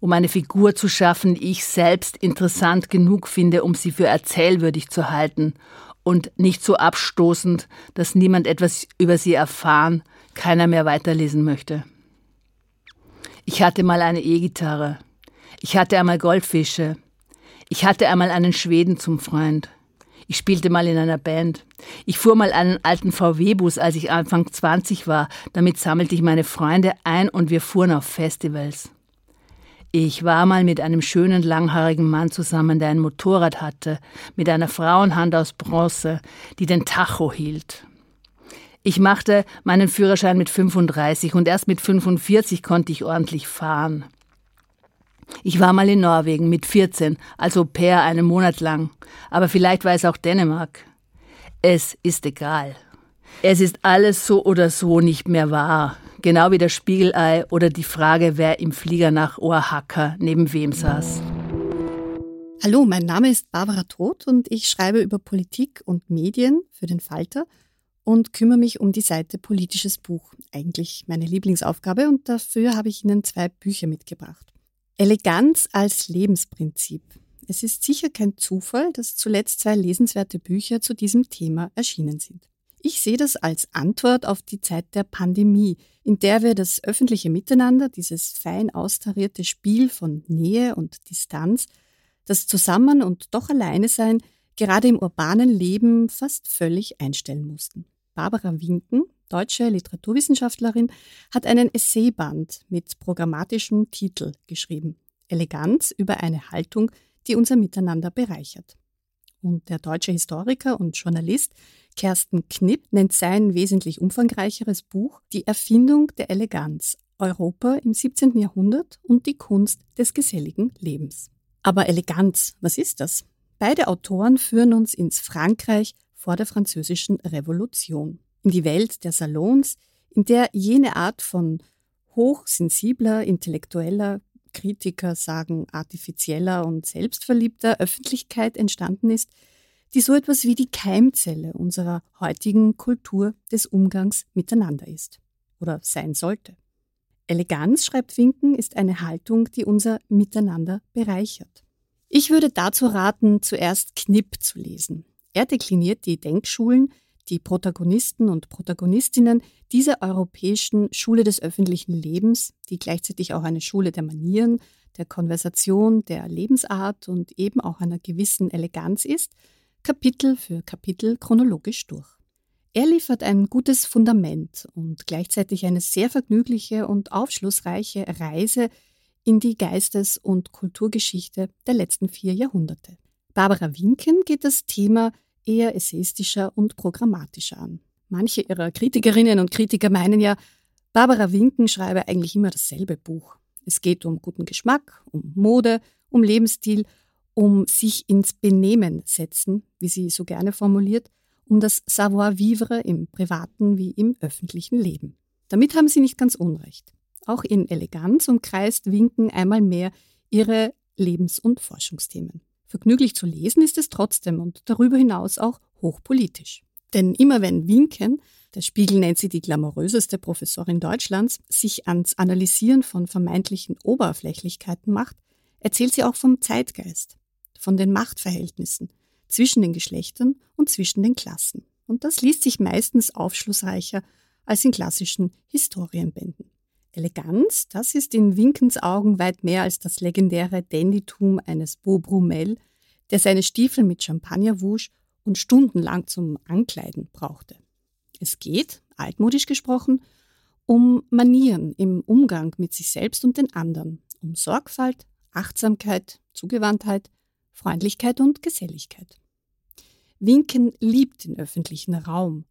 D: um eine Figur zu schaffen, die ich selbst interessant genug finde, um sie für erzählwürdig zu halten und nicht so abstoßend, dass niemand etwas über sie erfahren, keiner mehr weiterlesen möchte. Ich hatte mal eine E-Gitarre. Ich hatte einmal Goldfische. Ich hatte einmal einen Schweden zum Freund. Ich spielte mal in einer Band. Ich fuhr mal einen alten VW-Bus, als ich Anfang 20 war. Damit sammelte ich meine Freunde ein und wir fuhren auf Festivals. Ich war mal mit einem schönen langhaarigen Mann zusammen, der ein Motorrad hatte, mit einer Frauenhand aus Bronze, die den Tacho hielt. Ich machte meinen Führerschein mit 35 und erst mit 45 konnte ich ordentlich fahren. Ich war mal in Norwegen mit 14, also per einen Monat lang. Aber vielleicht war es auch Dänemark. Es ist egal. Es ist alles so oder so nicht mehr wahr. Genau wie das Spiegelei oder die Frage, wer im Flieger nach Oaxaca neben wem saß.
E: Hallo, mein Name ist Barbara Todt und ich schreibe über Politik und Medien für den Falter und kümmere mich um die Seite Politisches Buch. Eigentlich meine Lieblingsaufgabe und dafür habe ich Ihnen zwei Bücher mitgebracht. Eleganz als Lebensprinzip. Es ist sicher kein Zufall, dass zuletzt zwei lesenswerte Bücher zu diesem Thema erschienen sind. Ich sehe das als Antwort auf die Zeit der Pandemie, in der wir das öffentliche Miteinander, dieses fein austarierte Spiel von Nähe und Distanz, das Zusammen und doch alleine sein, gerade im urbanen Leben fast völlig einstellen mussten. Barbara Winken, deutsche Literaturwissenschaftlerin, hat einen Essayband mit programmatischem Titel geschrieben. Eleganz über eine Haltung, die unser Miteinander bereichert. Und der deutsche Historiker und Journalist Kersten Knipp nennt sein wesentlich umfangreicheres Buch Die Erfindung der Eleganz, Europa im 17. Jahrhundert und die Kunst des geselligen Lebens. Aber Eleganz, was ist das? Beide Autoren führen uns ins Frankreich vor der französischen Revolution in die Welt der Salons, in der jene Art von hochsensibler, intellektueller, Kritiker sagen artifizieller und selbstverliebter Öffentlichkeit entstanden ist, die so etwas wie die Keimzelle unserer heutigen Kultur des Umgangs miteinander ist oder sein sollte. Eleganz, schreibt Winken, ist eine Haltung, die unser Miteinander bereichert. Ich würde dazu raten, zuerst Knipp zu lesen. Er dekliniert die Denkschulen, die Protagonisten und Protagonistinnen dieser europäischen Schule des öffentlichen Lebens, die gleichzeitig auch eine Schule der Manieren, der Konversation, der Lebensart und eben auch einer gewissen Eleganz ist, Kapitel für Kapitel chronologisch durch. Er liefert ein gutes Fundament und gleichzeitig eine sehr vergnügliche und aufschlussreiche Reise in die Geistes- und Kulturgeschichte der letzten vier Jahrhunderte. Barbara Winken geht das Thema eher essayistischer und programmatischer an. Manche ihrer Kritikerinnen und Kritiker meinen ja, Barbara Winken schreibe eigentlich immer dasselbe Buch. Es geht um guten Geschmack, um Mode, um Lebensstil, um sich ins Benehmen setzen, wie sie so gerne formuliert, um das Savoir-vivre im privaten wie im öffentlichen Leben. Damit haben sie nicht ganz unrecht. Auch in Eleganz umkreist Winken einmal mehr ihre Lebens- und Forschungsthemen. Vergnüglich zu lesen ist es trotzdem und darüber hinaus auch hochpolitisch. Denn immer wenn Winken, der Spiegel nennt sie die glamouröseste Professorin Deutschlands, sich ans Analysieren von vermeintlichen Oberflächlichkeiten macht, erzählt sie auch vom Zeitgeist, von den Machtverhältnissen zwischen den Geschlechtern und zwischen den Klassen. Und das liest sich meistens aufschlussreicher als in klassischen Historienbänden. Eleganz, das ist in Winkens Augen weit mehr als das legendäre Dandytum eines Beau Brummel, der seine Stiefel mit Champagner wusch und stundenlang zum Ankleiden brauchte. Es geht, altmodisch gesprochen, um Manieren im Umgang mit sich selbst und den anderen, um Sorgfalt, Achtsamkeit, Zugewandtheit, Freundlichkeit und Geselligkeit. Winken liebt den öffentlichen Raum.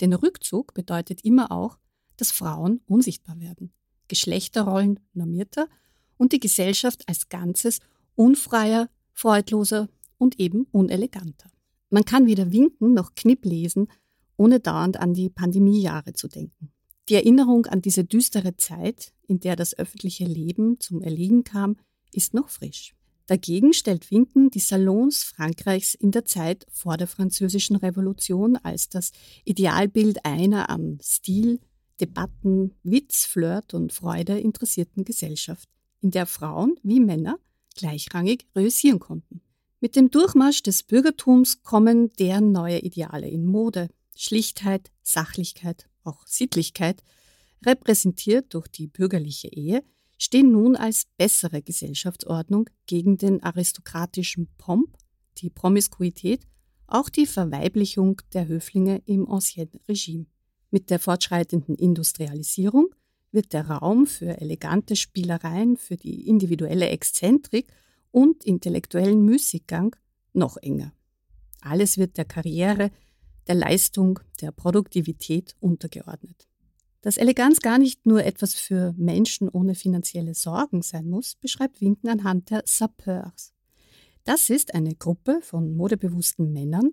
E: Denn Rückzug bedeutet immer auch, dass Frauen unsichtbar werden, Geschlechterrollen normierter und die Gesellschaft als Ganzes unfreier, freudloser und eben uneleganter. Man kann weder winken noch Knipp lesen, ohne dauernd an die Pandemiejahre zu denken. Die Erinnerung an diese düstere Zeit, in der das öffentliche Leben zum Erliegen kam, ist noch frisch. Dagegen stellt Winken die Salons Frankreichs in der Zeit vor der Französischen Revolution als das Idealbild einer am Stil, Debatten, Witz, Flirt und Freude interessierten Gesellschaft, in der Frauen wie Männer gleichrangig reüssieren konnten. Mit dem Durchmarsch des Bürgertums kommen deren neue Ideale in Mode, Schlichtheit, Sachlichkeit, auch Sittlichkeit, repräsentiert durch die bürgerliche Ehe, stehen nun als bessere Gesellschaftsordnung gegen den aristokratischen Pomp, die Promiskuität, auch die Verweiblichung der Höflinge im Ancien Regime. Mit der fortschreitenden Industrialisierung wird der Raum für elegante Spielereien, für die individuelle Exzentrik und intellektuellen Müßiggang noch enger. Alles wird der Karriere, der Leistung, der Produktivität untergeordnet. Dass Eleganz gar nicht nur etwas für Menschen ohne finanzielle Sorgen sein muss, beschreibt Winken anhand der Sapeurs. Das ist eine Gruppe von modebewussten Männern,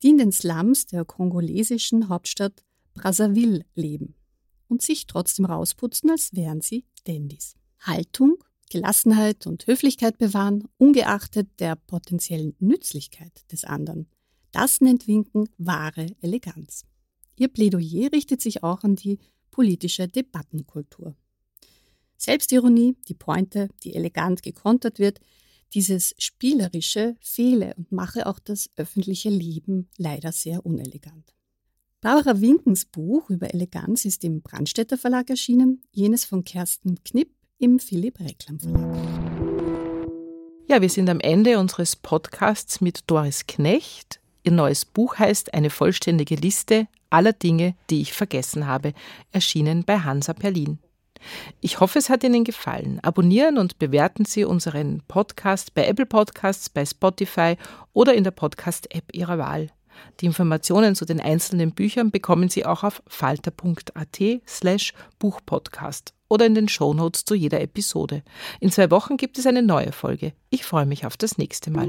E: die in den Slums der kongolesischen Hauptstadt Brazzaville leben und sich trotzdem rausputzen, als wären sie Dandys. Haltung, Gelassenheit und Höflichkeit bewahren, ungeachtet der potenziellen Nützlichkeit des anderen. Das nennt Winken wahre Eleganz. Ihr Plädoyer richtet sich auch an die politische Debattenkultur. Selbstironie, die Pointe, die elegant gekontert wird, dieses Spielerische fehle und mache auch das öffentliche Leben leider sehr unelegant. Barbara Winkens Buch über Eleganz ist im Brandstätter Verlag erschienen, jenes von Kersten Knipp im Philipp Reklam Verlag.
C: Ja, wir sind am Ende unseres Podcasts mit Doris Knecht. Ihr neues Buch heißt Eine vollständige Liste aller Dinge, die ich vergessen habe, erschienen bei Hansa Berlin. Ich hoffe, es hat Ihnen gefallen. Abonnieren und bewerten Sie unseren Podcast bei Apple Podcasts, bei Spotify oder in der Podcast-App Ihrer Wahl. Die Informationen zu den einzelnen Büchern bekommen Sie auch auf falter.at slash Buchpodcast oder in den Shownotes zu jeder Episode. In zwei Wochen gibt es eine neue Folge. Ich freue mich auf das nächste Mal.